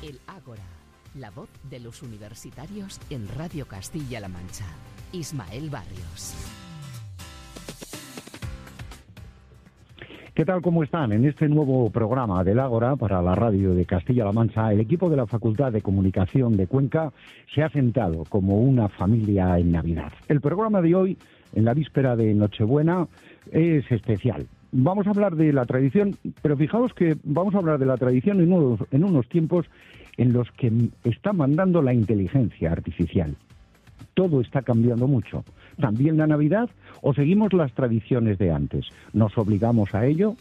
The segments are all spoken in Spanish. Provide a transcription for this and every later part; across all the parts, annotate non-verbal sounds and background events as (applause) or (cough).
El Ágora, la voz de los universitarios en Radio Castilla-La Mancha. Ismael Barrios. ¿Qué tal? ¿Cómo están? En este nuevo programa del Ágora para la radio de Castilla-La Mancha, el equipo de la Facultad de Comunicación de Cuenca se ha sentado como una familia en Navidad. El programa de hoy, en la víspera de Nochebuena, es especial. Vamos a hablar de la tradición, pero fijaos que vamos a hablar de la tradición en unos, en unos tiempos en los que está mandando la inteligencia artificial. Todo está cambiando mucho. También la Navidad o seguimos las tradiciones de antes. Nos obligamos a ello.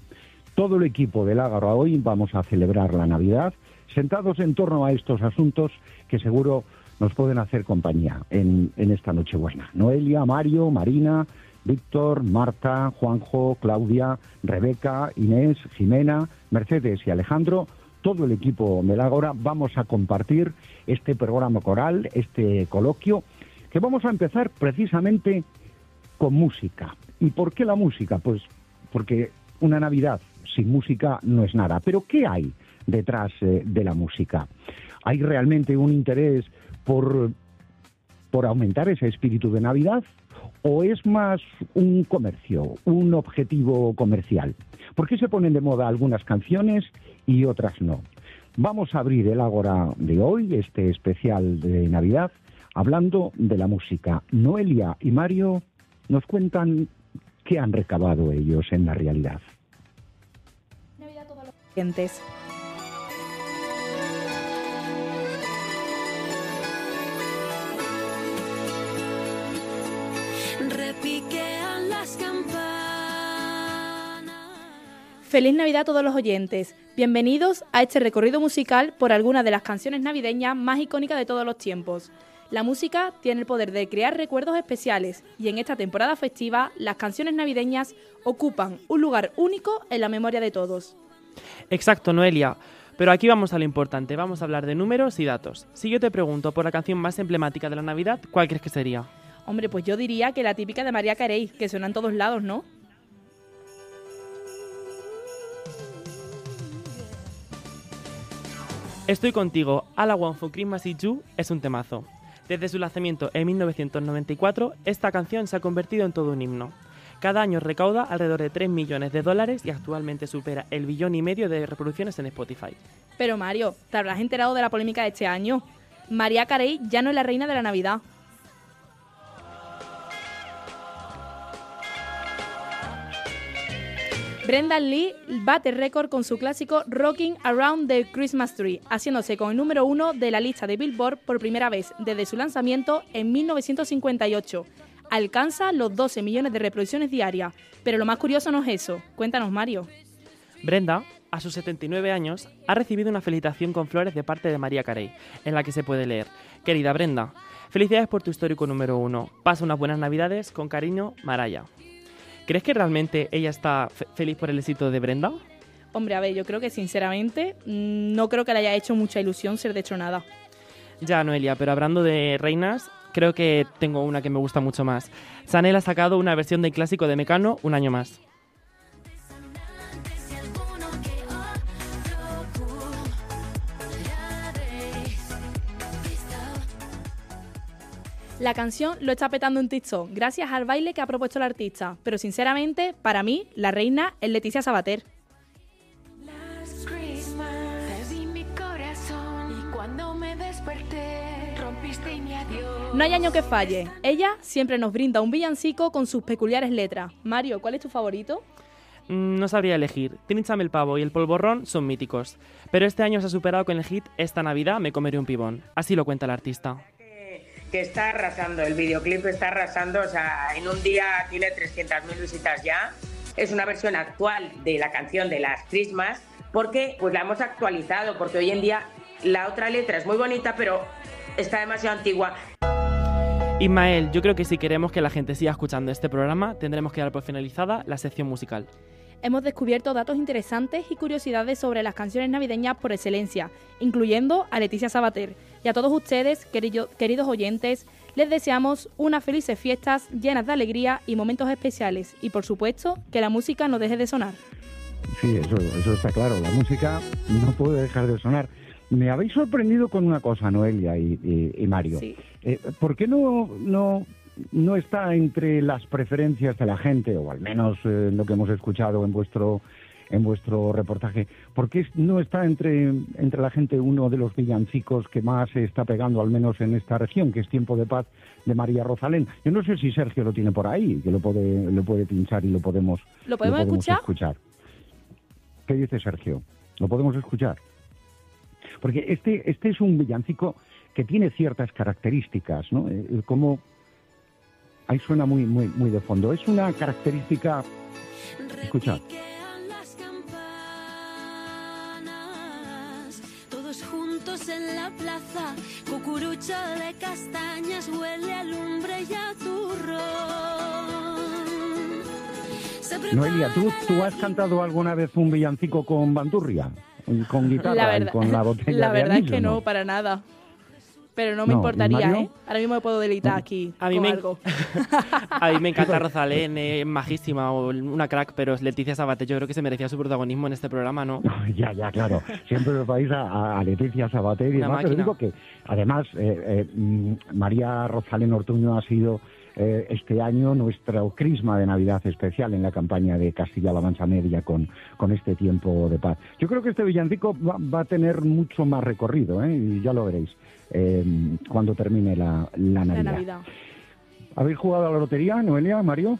Todo el equipo del Ágara hoy vamos a celebrar la Navidad sentados en torno a estos asuntos que seguro nos pueden hacer compañía en, en esta Nochebuena. Noelia, Mario, Marina, Víctor, Marta, Juanjo, Claudia, Rebeca, Inés, Jimena, Mercedes y Alejandro todo el equipo del Ágora vamos a compartir este programa coral, este coloquio, que vamos a empezar precisamente con música. ¿Y por qué la música? Pues porque una Navidad sin música no es nada. Pero ¿qué hay detrás eh, de la música? ¿Hay realmente un interés por, por aumentar ese espíritu de Navidad? ¿O es más un comercio, un objetivo comercial? ¿Por qué se ponen de moda algunas canciones y otras no? Vamos a abrir el Ágora de hoy, este especial de Navidad, hablando de la música. Noelia y Mario nos cuentan qué han recabado ellos en la realidad. Todos los Feliz Navidad a todos los oyentes. Bienvenidos a este recorrido musical por algunas de las canciones navideñas más icónicas de todos los tiempos. La música tiene el poder de crear recuerdos especiales y en esta temporada festiva las canciones navideñas ocupan un lugar único en la memoria de todos. Exacto, Noelia. Pero aquí vamos a lo importante, vamos a hablar de números y datos. Si yo te pregunto por la canción más emblemática de la Navidad, ¿cuál crees que sería? Hombre, pues yo diría que la típica de María Carey, que suena en todos lados, ¿no? Estoy contigo, All I Want for Christmas Is You es un temazo. Desde su lanzamiento en 1994, esta canción se ha convertido en todo un himno. Cada año recauda alrededor de 3 millones de dólares y actualmente supera el billón y medio de reproducciones en Spotify. Pero Mario, ¿te habrás enterado de la polémica de este año? María Carey ya no es la reina de la Navidad. Brendan Lee bate récord con su clásico Rocking Around the Christmas Tree, haciéndose con el número uno de la lista de Billboard por primera vez desde su lanzamiento en 1958. Alcanza los 12 millones de reproducciones diarias. Pero lo más curioso no es eso. Cuéntanos, Mario. Brenda, a sus 79 años, ha recibido una felicitación con flores de parte de María Carey, en la que se puede leer: Querida Brenda, felicidades por tu histórico número uno. Pasa unas buenas navidades, con cariño, Maraya. ¿Crees que realmente ella está fe- feliz por el éxito de Brenda? Hombre, a ver, yo creo que sinceramente mm, no creo que le haya hecho mucha ilusión ser destronada. Ya, Noelia, pero hablando de reinas, creo que tengo una que me gusta mucho más. Chanel ha sacado una versión del clásico de Mecano un año más. La canción lo está petando en TikTok gracias al baile que ha propuesto el artista, pero sinceramente, para mí, la reina es Leticia Sabater. No hay año que falle. Ella siempre nos brinda un villancico con sus peculiares letras. Mario, ¿cuál es tu favorito? Mm, No sabría elegir. Trinchame el pavo y el polvorrón son míticos. Pero este año se ha superado con el hit Esta Navidad me comeré un pibón. Así lo cuenta el artista. Que está arrasando, el videoclip está arrasando, o sea, en un día tiene 300.000 visitas ya. Es una versión actual de la canción de las Christmas, porque pues la hemos actualizado, porque hoy en día la otra letra es muy bonita, pero está demasiado antigua. Ismael, yo creo que si queremos que la gente siga escuchando este programa, tendremos que dar por finalizada la sección musical. Hemos descubierto datos interesantes y curiosidades sobre las canciones navideñas por excelencia, incluyendo a Leticia Sabater. Y a todos ustedes, querido- queridos oyentes, les deseamos unas felices fiestas llenas de alegría y momentos especiales. Y por supuesto, que la música no deje de sonar. Sí, eso, eso está claro. La música no puede dejar de sonar. Me habéis sorprendido con una cosa, Noelia y, y- y Mario. Sí. Eh, ¿Por qué no, no, no está entre las preferencias de la gente, o al menos eh, lo que hemos escuchado en vuestro en vuestro reportaje, ¿por qué no está entre, entre la gente uno de los villancicos que más se está pegando, al menos en esta región, que es Tiempo de Paz de María Rosalén? Yo no sé si Sergio lo tiene por ahí, que lo puede, lo puede pinchar y lo podemos, ¿Lo podemos escuchar? ¿Qué dice Sergio? ¿Lo podemos escuchar? Porque este, este es un villancico que tiene ciertas características, ¿no? Eh, Como ahí suena muy, muy, muy de fondo. Es una característica. Escuchad. Repiquean las campanas, todos juntos en la plaza, cucurucho de castañas huele a lumbre y a turrón. Noelia, ¿tú, ¿tú has cantado alguna vez un villancico con bandurria? Con guitarra La y verdad, con la (laughs) botella la de verdad es que ¿o no, para nada. Pero no me No, ¿y importaría, Mario? ¿eh? Ahora mismo me puedo delitar aquí A mí con me- algo. (laughs) A mí me encanta (laughs) Rosalén, es majísima, o una crack, pero es Leticia Sabater yo creo que se merecía su protagonismo en este programa, ¿no? (laughs) Ya, ya, claro. Siempre os vais a, a Leticia Sabater y Una demás. Pero digo que, además, eh, eh, mm, María Rosalén Ortuño ha sido eh, este año nuestro crisma de Navidad especial en la campaña de Castilla-La Mancha Media con, con este tiempo de paz. Yo creo que este villancico va, va a tener mucho más recorrido, ¿eh? y ya lo veréis eh, cuando termine la, la La Navidad. ¿Habéis jugado a la lotería, Noelia, Mario?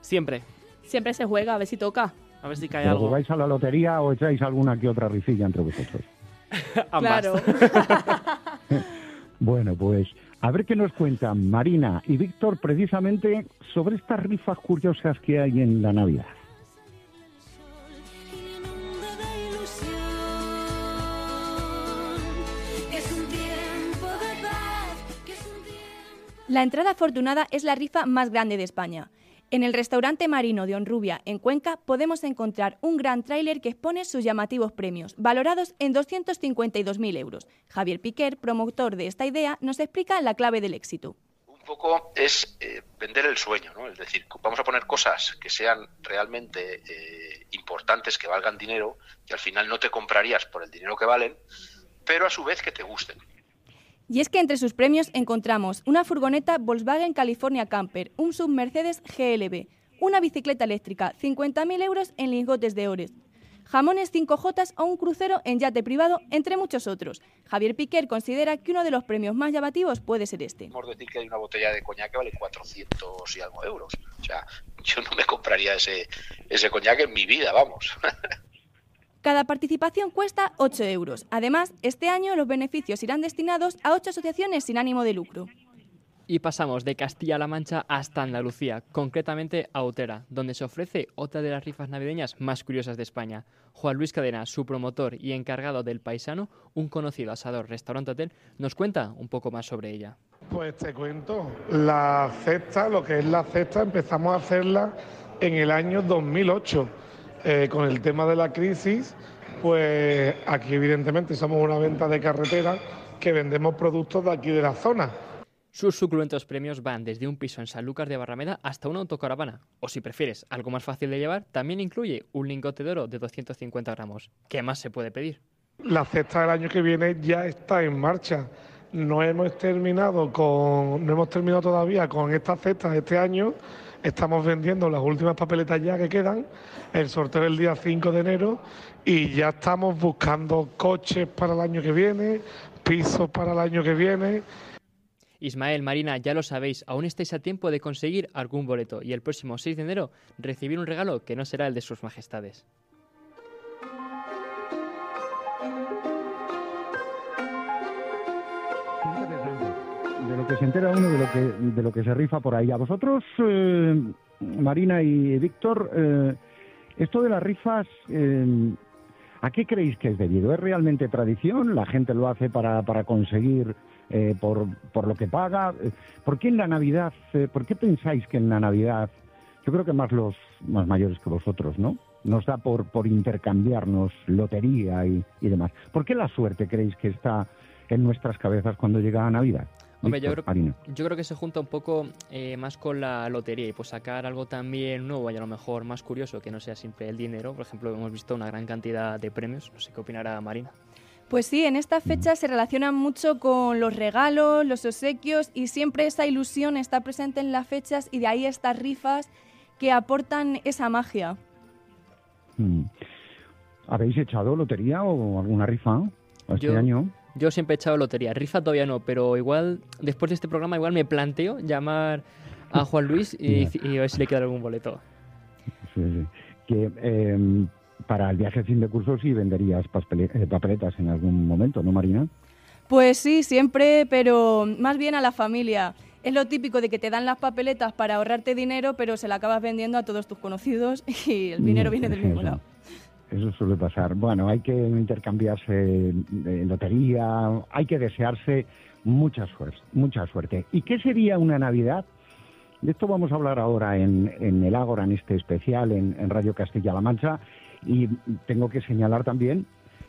Siempre. Siempre se juega, a ver si toca. A ver si cae ¿Pero algo. jugáis a la lotería o echáis alguna que otra rifilla entre vosotros? (laughs) Ambas. Claro. (laughs) Bueno, pues a ver qué nos cuentan Marina y Víctor precisamente sobre estas rifas curiosas que hay en la Navidad. La entrada afortunada es la rifa más grande de España. En el restaurante marino de Honrubia, en Cuenca, podemos encontrar un gran tráiler que expone sus llamativos premios, valorados en 252.000 euros. Javier Piquer, promotor de esta idea, nos explica la clave del éxito. un poco es eh, vender el sueño, ¿no? Es decir, vamos a poner cosas que sean realmente eh, importantes, que valgan dinero, que al final no te comprarías por el dinero que valen, pero a su vez que te gusten. Y es que entre sus premios encontramos una furgoneta Volkswagen California Camper, un sub Mercedes GLB, una bicicleta eléctrica, 50.000 euros en lingotes de ores, jamones 5J o un crucero en yate privado, entre muchos otros. Javier Piquer considera que uno de los premios más llamativos puede ser este. Podemos decir que hay una botella de coñac que vale 400 y algo euros. O sea, yo no me compraría ese, ese coñac en mi vida, vamos. (laughs) Cada participación cuesta 8 euros. Además, este año los beneficios irán destinados a 8 asociaciones sin ánimo de lucro. Y pasamos de Castilla-La Mancha hasta Andalucía, concretamente a Otera, donde se ofrece otra de las rifas navideñas más curiosas de España. Juan Luis Cadena, su promotor y encargado del paisano, un conocido asador restaurante-hotel, nos cuenta un poco más sobre ella. Pues te cuento, la cesta, lo que es la cesta, empezamos a hacerla en el año 2008. Eh, con el tema de la crisis, pues aquí evidentemente somos una venta de carretera que vendemos productos de aquí de la zona. Sus suculentos premios van desde un piso en Sanlúcar de Barrameda hasta una autocaravana. O si prefieres algo más fácil de llevar, también incluye un lingote de oro de 250 gramos. ¿Qué más se puede pedir? La cesta del año que viene ya está en marcha. No hemos terminado con, no hemos terminado todavía con esta cesta de este año. Estamos vendiendo las últimas papeletas ya que quedan. El sorteo el día 5 de enero y ya estamos buscando coches para el año que viene, pisos para el año que viene. Ismael, Marina, ya lo sabéis, aún estáis a tiempo de conseguir algún boleto y el próximo 6 de enero recibir un regalo que no será el de sus majestades. De lo que se entera uno, de lo que, de lo que se rifa por ahí. A vosotros, eh, Marina y Víctor, eh, esto de las rifas, eh, ¿a qué creéis que es debido? ¿Es realmente tradición? ¿La gente lo hace para, para conseguir por, por lo que paga? ¿Por qué en la Navidad, por qué pensáis que en la Navidad, yo creo que más los más mayores que vosotros, ¿no? Nos da por, por intercambiarnos lotería y, y demás. ¿Por qué la suerte creéis que está en nuestras cabezas cuando llega Navidad? Hombre, yo creo, yo creo que se junta un poco eh, más con la lotería y pues sacar algo también nuevo y a lo mejor más curioso que no sea siempre el dinero. Por ejemplo, hemos visto una gran cantidad de premios. No sé qué opinará Marina. Pues sí, en esta fecha se relacionan mucho con los regalos, los obsequios y siempre esa ilusión está presente en las fechas y de ahí estas rifas que aportan esa magia. Mm. ¿Habéis echado lotería o alguna rifa este Yo- año? Yo siempre he echado lotería, rifa todavía no, pero igual después de este programa igual me planteo llamar a Juan Luis y, y a ver si le queda algún boleto. Sí, sí. Que eh, para el viaje fin de curso sí venderías eh, papeletas en algún momento, ¿no, Marina? Pues sí, siempre, pero más bien a la familia. Es lo típico de que te dan las papeletas para ahorrarte dinero, pero se la acabas vendiendo a todos tus conocidos (laughs) y el dinero viene del mismo lado. Eso suele pasar. Bueno, hay que intercambiarse de lotería, hay que desearse mucha suerte, mucha suerte. ¿Y qué sería una Navidad? De esto vamos a hablar ahora en, en el Ágora, en este especial, en, Radio Castilla-La Mancha. Y tengo que señalar también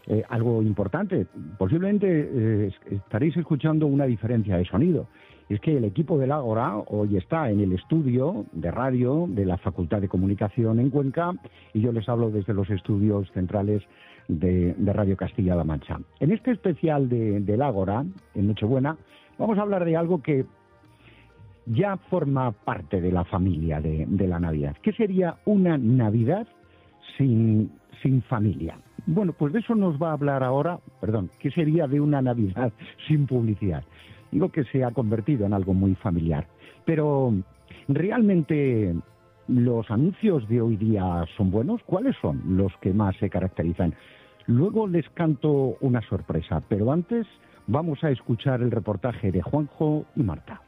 eh, algo importante. Posiblemente eh, es- estaréis escuchando una diferencia de sonido. Es que el equipo del Ágora hoy está en el estudio de radio de la Facultad de Comunicación en Cuenca y yo les hablo desde los estudios centrales de, Radio Castilla-La Mancha. En este especial de, del Ágora, en Nochebuena, vamos a hablar de algo que ya forma parte de la familia de, de la Navidad. ¿Qué sería una Navidad sin, sin familia? Bueno, pues de eso nos va a hablar ahora, perdón, ¿qué sería de una Navidad (laughs) sin publicidad? Digo que se ha convertido en algo muy familiar, pero realmente los anuncios de hoy día son buenos. ¿Cuáles son los que más se caracterizan? Luego les canto una sorpresa, pero antes vamos a escuchar el reportaje de Juanjo y Marta.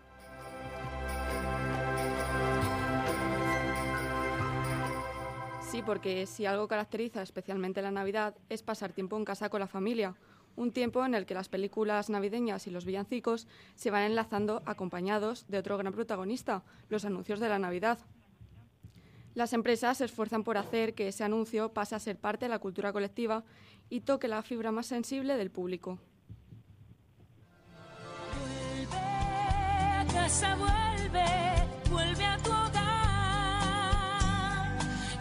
Sí, porque si algo caracteriza especialmente la Navidad es pasar tiempo en casa con la familia, un tiempo en el que las películas navideñas y los villancicos se van enlazando acompañados de otro gran protagonista, los anuncios de la Navidad. Las empresas se esfuerzan por hacer que ese anuncio pase a ser parte de la cultura colectiva y toque la fibra más sensible del público. a casa, vuelve, vuelve a tu hogar.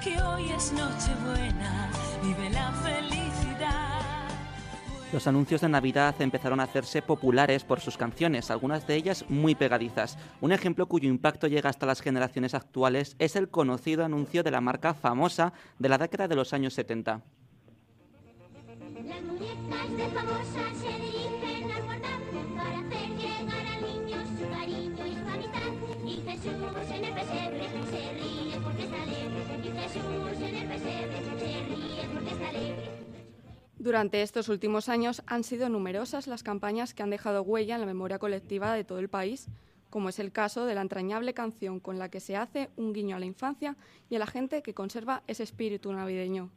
Que hoy es vive la. Los anuncios de Navidad empezaron a hacerse populares por sus canciones, algunas de ellas muy pegadizas. Un ejemplo cuyo impacto llega hasta las generaciones actuales es el conocido anuncio de la marca famosa de la década de los años 70. Las muñecas de famosa se dirigen al portal para hacer llegar al niño su cariño y su amistad. Y Jesús en el pesebre se ríe porque está alegre. Y Jesús en el pesebre se ríe porque está alegre. Durante estos últimos años han sido numerosas las campañas que han dejado huella en la memoria colectiva de todo el país, como es el caso de la entrañable canción con la que se hace un guiño a la infancia y a la gente que conserva ese espíritu navideño.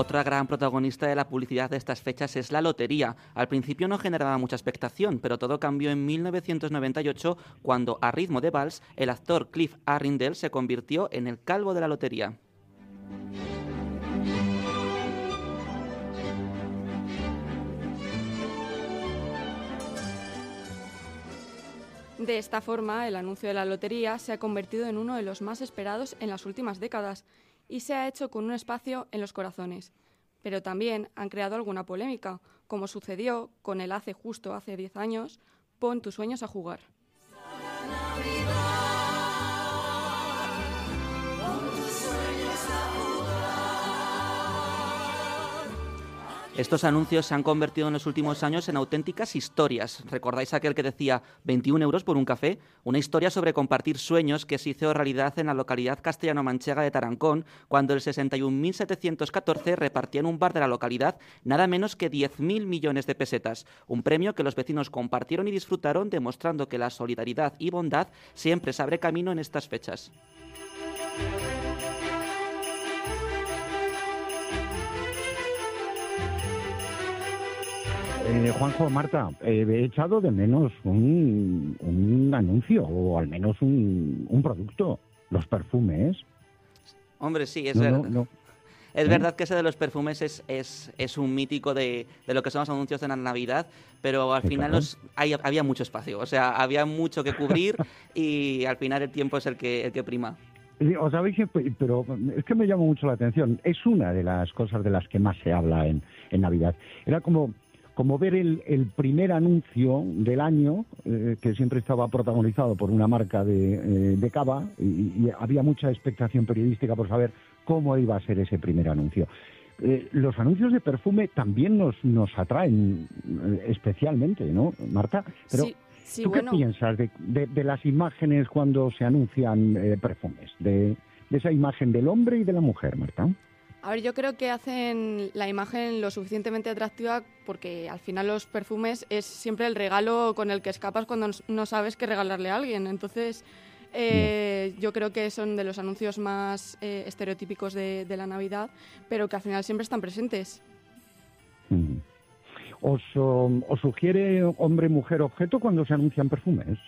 Otra gran protagonista de la publicidad de estas fechas es la lotería. Al principio no generaba mucha expectación, pero todo cambió en 1998 cuando, a ritmo de vals, el actor Cliff Arrindale se convirtió en el calvo de la lotería. De esta forma, el anuncio de la lotería se ha convertido en uno de los más esperados en las últimas décadas y se ha hecho con un espacio en los corazones. Pero también han creado alguna polémica, como sucedió con el hace justo hace 10 años, Pon tus sueños a jugar. Estos anuncios se han convertido en los últimos años en auténticas historias. ¿Recordáis aquel que decía 21 euros por un café? Una historia sobre compartir sueños que se hizo realidad en la localidad castellano-manchega de Tarancón, cuando el 61.714 repartía en un bar de la localidad nada menos que 10.000 millones de pesetas. Un premio que los vecinos compartieron y disfrutaron, demostrando que la solidaridad y bondad siempre se abre camino en estas fechas. Eh, Juanjo, Marta, eh, he echado de menos un, un anuncio o al menos un, un producto, los perfumes. Hombre, sí, es No, ver- no, no. Es ¿Eh? verdad que ese de los perfumes es, es, es un mítico de, de lo que son los anuncios de la Navidad, pero al Sí, final claro. los, hay- había mucho espacio, o sea, había mucho que cubrir (laughs) y al final el tiempo es el que, el que prima. Os habéis, pero es que me llama mucho la atención. Es una de las cosas de las que más se habla en, en Navidad. Era como, como ver el, el primer anuncio del año, eh, que siempre estaba protagonizado por una marca de, eh, de cava, y, y había mucha expectación periodística por saber cómo iba a ser ese primer anuncio. Eh, los anuncios de perfume también nos, nos atraen especialmente, ¿no, Marta? Pero, Sí, sí, ¿Tú bueno. qué piensas de, de- de las imágenes cuando se anuncian perfumes? De, de esa imagen del hombre y de la mujer, Marta. A ver, yo creo que hacen la imagen lo suficientemente atractiva porque al final los perfumes es siempre el regalo con el que escapas cuando no- sabes qué regalarle a alguien. Entonces, eh, yo creo que son de los anuncios más eh, estereotípicos de, de la Navidad, pero que al final siempre están presentes. Mm. ¿Os, um, os sugiere hombre, mujer, objeto cuando se anuncian perfumes?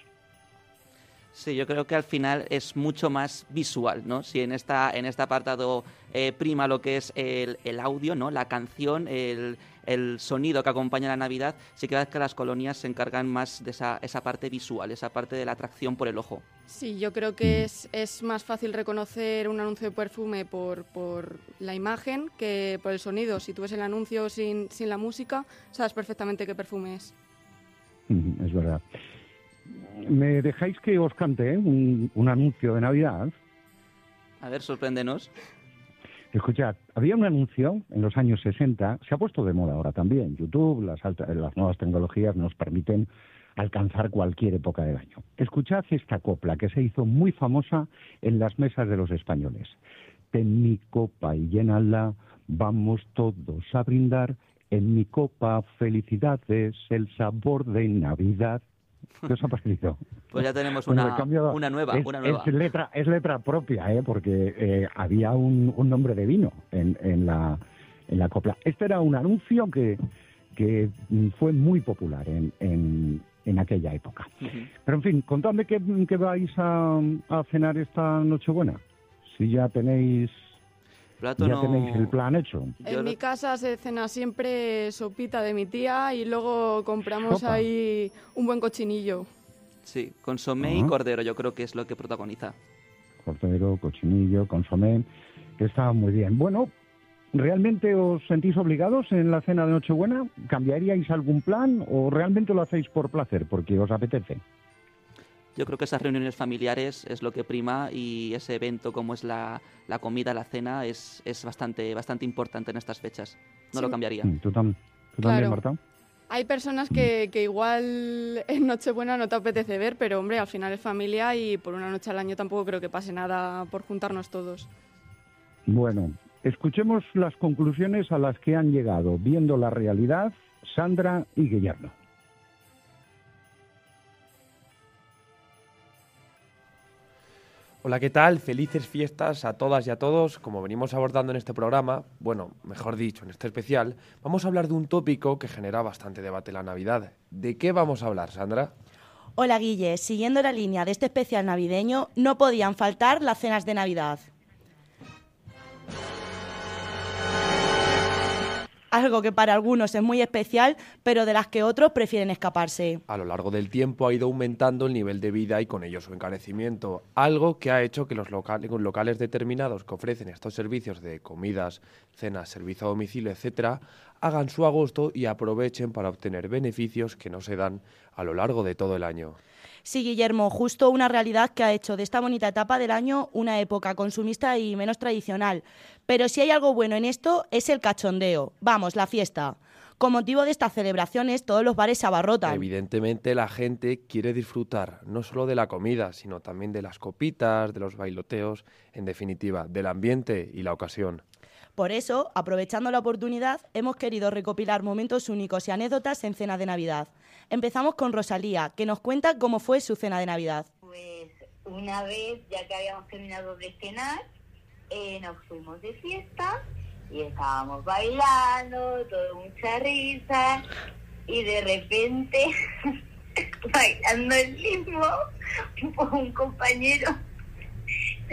Sí, yo creo que al final es mucho más visual, ¿no? Si en esta en este apartado eh, prima lo que es el, el audio, ¿no? La canción, el, el sonido que acompaña la Navidad, sí que ves que las colonias se encargan más de esa, esa parte visual, esa parte de la atracción por el ojo. Sí, yo creo que es, es más fácil reconocer un anuncio de perfume por, por la imagen que por el sonido. Si tú ves el anuncio sin, sin la música, sabes perfectamente qué perfume es. Es verdad. ¿Me dejáis que os cante eh, un, un anuncio de Navidad? A ver, sorpréndenos. Escuchad, había un anuncio en los años 60, se ha puesto de moda ahora también. YouTube, las, alta- las nuevas tecnologías nos permiten alcanzar cualquier época del año. Escuchad esta copla que se hizo muy famosa en las mesas de los españoles. Ten mi copa y llénala, vamos todos a brindar. En mi copa felicidades, el sabor de Navidad. ¿Qué os ha parecido? Pues ya tenemos una, he cambiado- una nueva, es, una nueva. es letra, es letra propia, ¿eh? porque eh, había un, un nombre de vino en, en, la, en la copla. Este era un anuncio que, que mm, fue muy popular en, en, en aquella época. Pero en fin, contadme qué, qué vais a, a cenar esta Nochebuena. Si ya tenéis, Plato ya no- tenéis el plan hecho. En mi casa se cena siempre sopita de mi tía y luego compramos Sopa. ahí un buen cochinillo. Sí, consomé y cordero, yo creo que es lo que protagoniza. Cordero, cochinillo, consomé, que está muy bien. Bueno, ¿realmente os sentís obligados en la cena de Nochebuena? ¿Cambiaríais algún plan o realmente lo hacéis por placer, porque os apetece? Yo creo que esas reuniones familiares es lo que prima y ese evento como es la, la comida, la cena, es, es bastante, bastante importante en estas fechas. No Sí. lo cambiaría. Mm, ¿Tú, tam- tú Claro. también, Marta? Hay personas que, que igual en Nochebuena no te apetece ver, pero hombre, al final es familia y por una noche al año tampoco creo que pase nada por juntarnos todos. Bueno, escuchemos las conclusiones a las que han llegado, viendo la realidad, Sandra y Guillermo. Hola, ¿qué tal? Felices fiestas a todas y a todos. Como venimos abordando en este programa, bueno, mejor dicho, en este especial, vamos a hablar de un tópico que genera bastante debate la Navidad. ¿De qué vamos a hablar, Sandra? Hola Guille, siguiendo la línea de este especial navideño, no podían faltar las cenas de Navidad. Algo que para algunos es muy especial, pero de las que otros prefieren escaparse. A lo largo del tiempo ha ido aumentando el nivel de vida y con ello su encarecimiento, algo que ha hecho que los locales, determinados que ofrecen estos servicios de comidas, cenas, servicio a domicilio, etcétera, hagan su agosto y aprovechen para obtener beneficios que no se dan a lo largo de todo el año. Sí, Guillermo, justo una realidad que ha hecho de esta bonita etapa del año una época consumista y menos tradicional. Pero si hay algo bueno en esto es el cachondeo, vamos, la fiesta. Con motivo de estas celebraciones, todos los bares se abarrotan. Evidentemente la gente quiere disfrutar no solo de la comida, sino también de las copitas, de los bailoteos, en definitiva, del ambiente y la ocasión. Por eso, aprovechando la oportunidad, hemos querido recopilar momentos únicos y anécdotas en cena de Navidad. Empezamos con Rosalía, que nos cuenta cómo fue su cena de Navidad. Una vez, ya que habíamos terminado de cenar, eh, nos fuimos de fiesta y estábamos bailando, todo mucha risa y de repente, (laughs) bailando el ritmo, (laughs) un compañero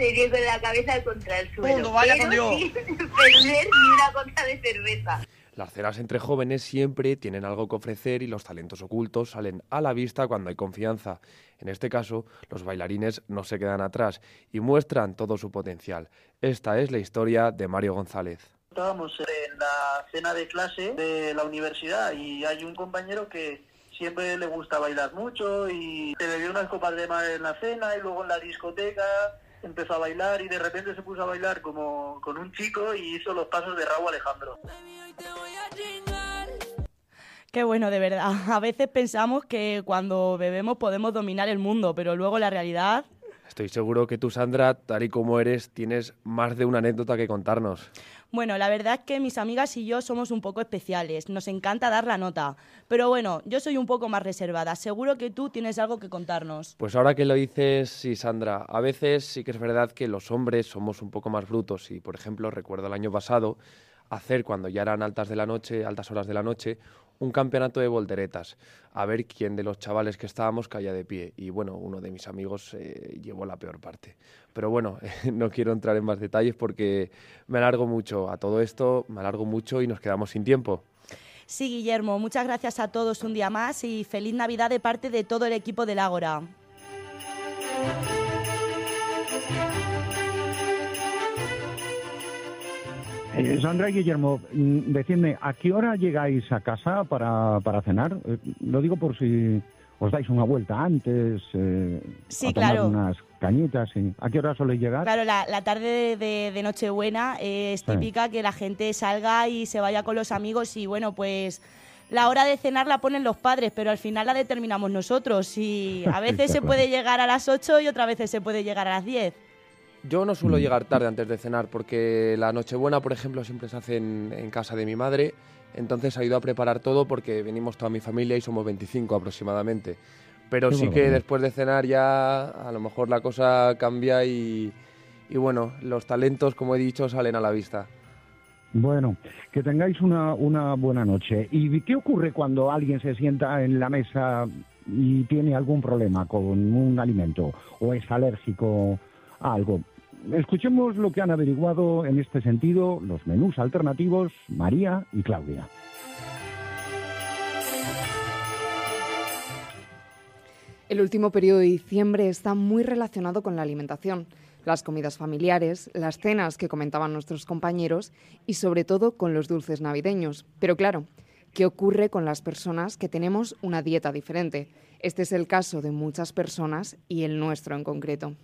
sería con la cabeza contra el suelo. Mundo, vaya pero con Dios. sin perder ni una gota de cerveza. Las cenas entre jóvenes siempre tienen algo que ofrecer y los talentos ocultos salen a la vista cuando hay confianza. En este caso, los bailarines no se quedan atrás y muestran todo su potencial. Esta es la historia de Mario González. Estábamos en la cena de clase de la universidad y hay un compañero que siempre le gusta bailar mucho y se bebió unas copas de más en la cena y luego en la discoteca empezó a bailar y de repente se puso a bailar como con un chico y hizo los pasos de Raúl Alejandro. Qué bueno, de verdad. A veces pensamos que cuando bebemos podemos dominar el mundo, pero luego la realidad... Estoy seguro que tú, Sandra, tal y como eres, tienes más de una anécdota que contarnos. Bueno, la verdad es que mis amigas y yo somos un poco especiales. Nos encanta dar la nota. Pero bueno, yo soy un poco más reservada. Seguro que tú tienes algo que contarnos. Pues ahora que lo dices, sí, Sandra, a veces sí que es verdad que los hombres somos un poco más brutos y, por ejemplo, recuerdo el año pasado hacer cuando ya eran altas de la noche, altas horas de la noche, un campeonato de volteretas, a ver quién de los chavales que estábamos caía de pie. Y bueno, uno de mis amigos eh, llevó la peor parte. Pero bueno, (laughs) no quiero entrar en más detalles porque me alargo mucho a todo esto, me alargo mucho y nos quedamos sin tiempo. Sí, Guillermo, muchas gracias a todos un día más y feliz Navidad de parte de todo el equipo del Ágora. Eh, Sandra y Guillermo, mm, decidme, ¿a qué hora llegáis a casa para, para cenar? Eh, lo digo por si os dais una vuelta antes, eh, Sí, a tomar claro. unas cañitas. sí. ¿A qué hora soléis llegar? Claro, la, la tarde de, Nochebuena es Sí. típica que la gente salga y se vaya con los amigos y bueno, pues la hora de cenar la ponen los padres, pero al final la determinamos nosotros y a (laughs) veces se claro. puede llegar a las 8 y otras veces se puede llegar a las 10. Yo no suelo llegar tarde antes de cenar porque la Nochebuena, por ejemplo, siempre se hace en, en casa de mi madre. Entonces ha ido a preparar todo porque venimos toda mi familia y somos 25 aproximadamente. Pero Qué sí que después de cenar ya a lo mejor la cosa cambia y, y bueno, los talentos, como he dicho, salen a la vista. Bueno, que tengáis una, una buena noche. ¿Y qué ocurre cuando alguien se sienta en la mesa y tiene algún problema con un alimento o es alérgico a algo? Escuchemos lo que han averiguado en este sentido los menús alternativos María y Claudia. El último periodo de diciembre está muy relacionado con la alimentación, las comidas familiares, las cenas que comentaban nuestros compañeros y sobre todo con los dulces navideños. Pero claro, ¿qué ocurre con las personas que tenemos una dieta diferente? Este es el caso de muchas personas y el nuestro en concreto.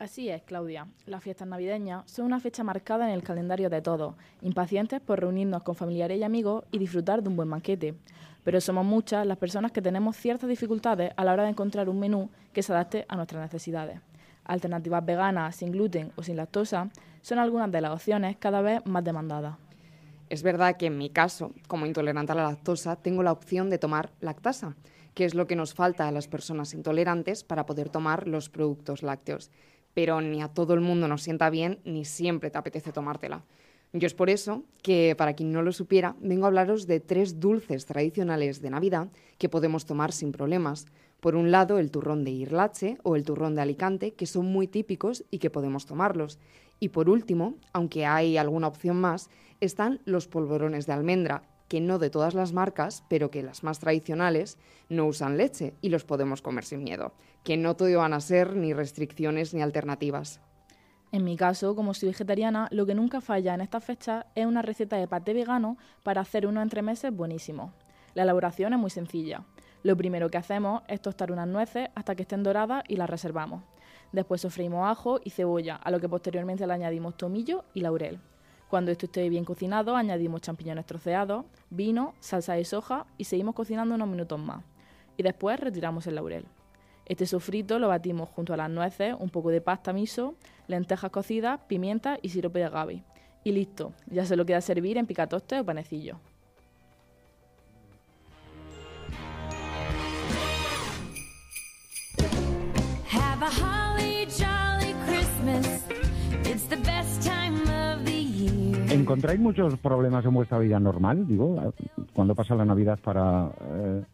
Así es, Claudia. Las fiestas navideñas son una fecha marcada en el calendario de todos, impacientes por reunirnos con familiares y amigos y disfrutar de un buen banquete. Pero somos muchas las personas que tenemos ciertas dificultades a la hora de encontrar un menú que se adapte a nuestras necesidades. Alternativas veganas, sin gluten o sin lactosa son algunas de las opciones cada vez más demandadas. Es verdad que en mi caso, como intolerante a la lactosa, tengo la opción de tomar lactasa, que es lo que nos falta a las personas intolerantes para poder tomar los productos lácteos. Pero ni a todo el mundo nos sienta bien ni siempre te apetece tomártela. Yo es por eso que, para quien no lo supiera, vengo a hablaros de tres dulces tradicionales de Navidad que podemos tomar sin problemas. Por un lado, el turrón de Irlache o el turrón de Alicante, que son muy típicos y que podemos tomarlos. Y por último, aunque hay alguna opción más, están los polvorones de almendra, que no de todas las marcas, pero que las más tradicionales no usan leche y los podemos comer sin miedo, que no todo van a ser ni restricciones ni alternativas. En mi caso, como soy vegetariana, lo que nunca falla en estas fechas es una receta de paté vegano para hacer unos entremeses buenísimos. La elaboración es muy sencilla. Lo primero que hacemos es tostar unas nueces hasta que estén doradas y las reservamos. Después sofreímos ajo y cebolla, a lo que posteriormente le añadimos tomillo y laurel. Cuando esto esté bien cocinado, añadimos champiñones troceados, vino, salsa de soja y seguimos cocinando unos minutos más. Y después retiramos el laurel. Este sofrito lo batimos junto a las nueces, un poco de pasta miso, lentejas cocidas, pimienta y sirope de agave. Y listo, ya se lo queda servir en picatoste o panecillo. Have a ¿Encontráis muchos problemas en vuestra vida normal, digo, cuando pasa la Navidad para eh,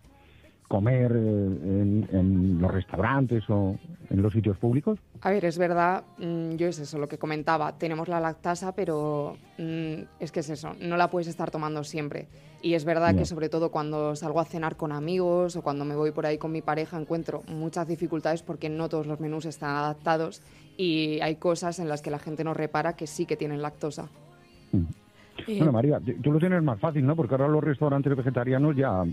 comer eh, en, en los restaurantes o en los sitios públicos? A ver, es verdad, mm, yo es eso lo que comentaba, tenemos la lactasa, pero mm, es que es eso, no la puedes estar tomando siempre. Y es verdad que sobre todo cuando salgo a cenar con amigos o cuando me voy por ahí con mi pareja encuentro muchas dificultades porque no todos los menús están adaptados y hay cosas en las que la gente no repara que sí que tienen lactosa. Bueno, María, tú lo tienes más fácil, ¿no? Porque ahora los restaurantes vegetarianos ya,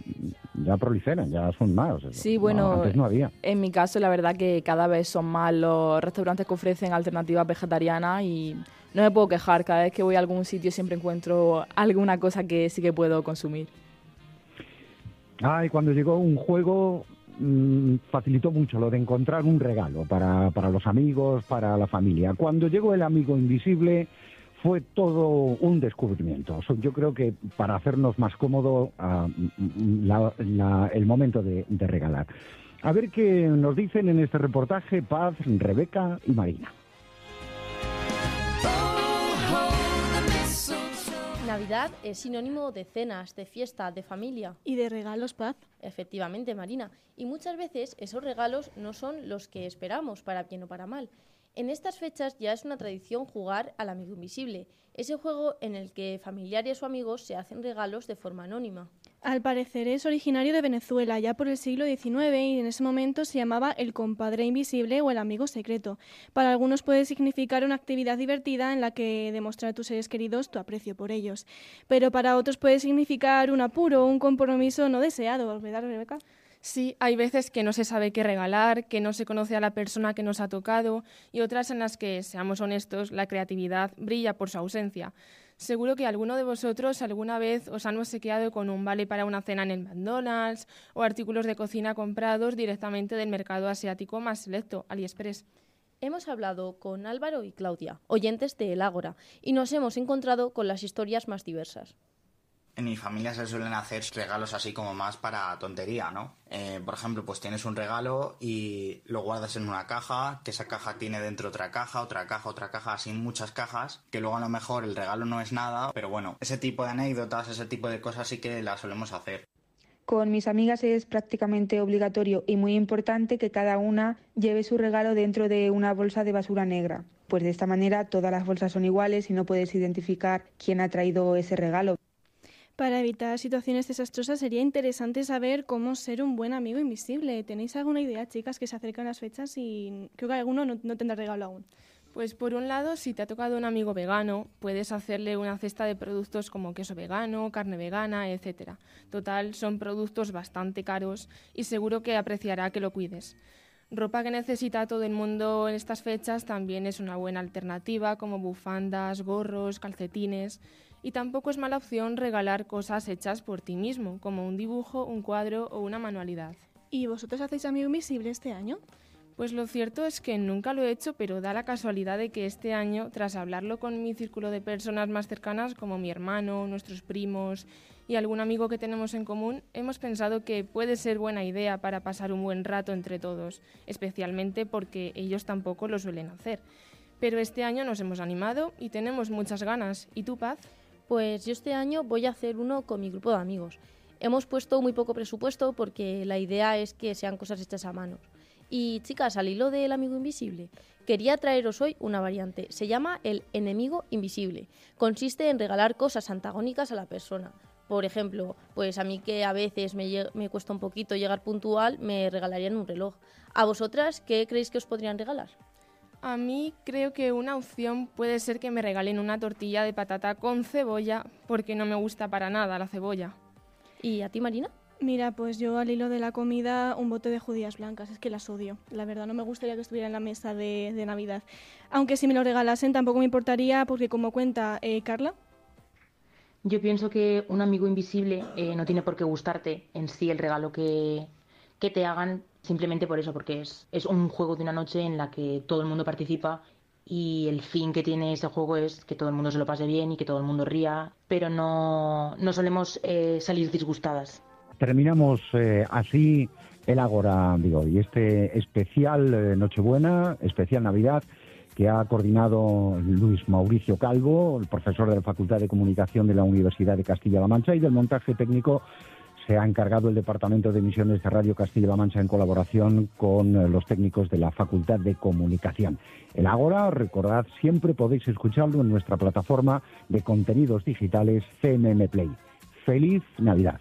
ya proliferan, ya son más. Sí, No, bueno, antes no había. en mi caso la verdad que cada vez son más los restaurantes que ofrecen alternativas vegetarianas y no me puedo quejar, cada vez que voy a algún sitio siempre encuentro alguna cosa que sí que puedo consumir. Ah, y cuando llegó un juego mm, facilitó mucho lo de encontrar un regalo para, para los amigos, para la familia. Cuando llegó el amigo invisible fue todo un descubrimiento. So- Yo creo que para hacernos más cómodo ah, mm, la- la- el momento de, de regalar. A ver qué nos dicen en este reportaje Paz, Rebeca y Marina. Navidad es sinónimo de cenas, de fiesta, de familia. Y de regalos, Paz. Efectivamente, Marina. Y muchas veces esos regalos no son los que esperamos, para bien o para mal. En estas fechas ya es una tradición jugar al amigo invisible, ese juego en el que familiares o amigos se hacen regalos de forma anónima. Al parecer es originario de Venezuela, ya por el siglo XIX, y en ese momento se llamaba el compadre invisible o el amigo secreto. Para algunos puede significar una actividad divertida en la que demostrar a tus seres queridos tu aprecio por ellos. Pero para otros puede significar un apuro un compromiso no deseado, ¿verdad, Rebeca? Sí, hay veces que no se sabe qué regalar, que no se conoce a la persona que nos ha tocado y otras en las que, seamos honestos, la creatividad brilla por su ausencia. Seguro que alguno de vosotros alguna vez os han obsequiado con un vale para una cena en el McDonald's o artículos de cocina comprados directamente del mercado asiático más selecto, AliExpress. Hemos hablado con Álvaro y Claudia, oyentes de El Ágora, y nos hemos encontrado con las historias más diversas. En mi familia se suelen hacer regalos así como más para tontería, ¿no? Eh, por ejemplo, pues tienes un regalo y lo guardas en una caja, que esa caja tiene dentro otra caja, otra caja, otra caja, así muchas cajas, que luego a lo mejor el regalo no es nada, pero bueno, ese tipo de anécdotas, ese tipo de cosas sí que las solemos hacer. Con mis amigas es prácticamente obligatorio y muy importante que cada una lleve su regalo dentro de una bolsa de basura negra. Pues de esta manera todas las bolsas son iguales y no puedes identificar quién ha traído ese regalo. Para evitar situaciones desastrosas sería interesante saber cómo ser un buen amigo invisible. ¿Tenéis alguna idea, chicas, que se acercan las fechas y creo que alguno no, no tendrá regalo aún? Pues por un lado, si te ha tocado un amigo vegano, puedes hacerle una cesta de productos como queso vegano, carne vegana, etc. Total, son productos bastante caros y seguro que apreciará que lo cuides. Ropa que necesita todo el mundo en estas fechas también es una buena alternativa, como bufandas, gorros, calcetines. Y tampoco es mala opción regalar cosas hechas por ti mismo, como un dibujo, un cuadro o una manualidad. ¿Y vosotros hacéis amigo invisible este año? Pues lo cierto es que nunca lo he hecho, pero da la casualidad de que este año, tras hablarlo con mi círculo de personas más cercanas, como mi hermano, nuestros primos y algún amigo que tenemos en común, hemos pensado que puede ser buena idea para pasar un buen rato entre todos, especialmente porque ellos tampoco lo suelen hacer. Pero este año nos hemos animado y tenemos muchas ganas. ¿Y tú, Paz? Pues yo este año voy a hacer uno con mi grupo de amigos. Hemos puesto muy poco presupuesto porque la idea es que sean cosas hechas a mano. Y chicas, al hilo del amigo invisible, quería traeros hoy una variante. Se llama el enemigo invisible. Consiste en regalar cosas antagónicas a la persona. Por ejemplo, pues a mí que a veces me, me cuesta un poquito llegar puntual, me regalarían un reloj. ¿A vosotras qué creéis que os podrían regalar? A mí creo que una opción puede ser que me regalen una tortilla de patata con cebolla, porque no me gusta para nada la cebolla. ¿Y a ti, Marina? Mira, pues yo al hilo de la comida, un bote de judías blancas, es que las odio. La verdad, no me gustaría que estuviera en la mesa de, de Navidad. Aunque si me lo regalasen tampoco me importaría, porque como cuenta eh, Carla, Yo pienso que un amigo invisible eh, no tiene por qué gustarte en sí el regalo que, que te hagan, simplemente por eso, porque es, es un juego de una noche en la que todo el mundo participa y el fin que tiene ese juego es que todo el mundo se lo pase bien y que todo el mundo ría, pero no, no solemos eh, salir disgustadas. Terminamos eh, así el Ágora de hoy, este especial eh, Nochebuena, especial Navidad, que ha coordinado Luis Mauricio Calvo, el profesor de la Facultad de Comunicación de la Universidad de Castilla-La Mancha, y del montaje técnico se ha encargado el Departamento de Emisiones de Radio Castilla-La Mancha en colaboración con eh, los técnicos de la Facultad de Comunicación. El Ágora, recordad, siempre podéis escucharlo en nuestra plataforma de contenidos digitales CMM Play. ¡Feliz Navidad!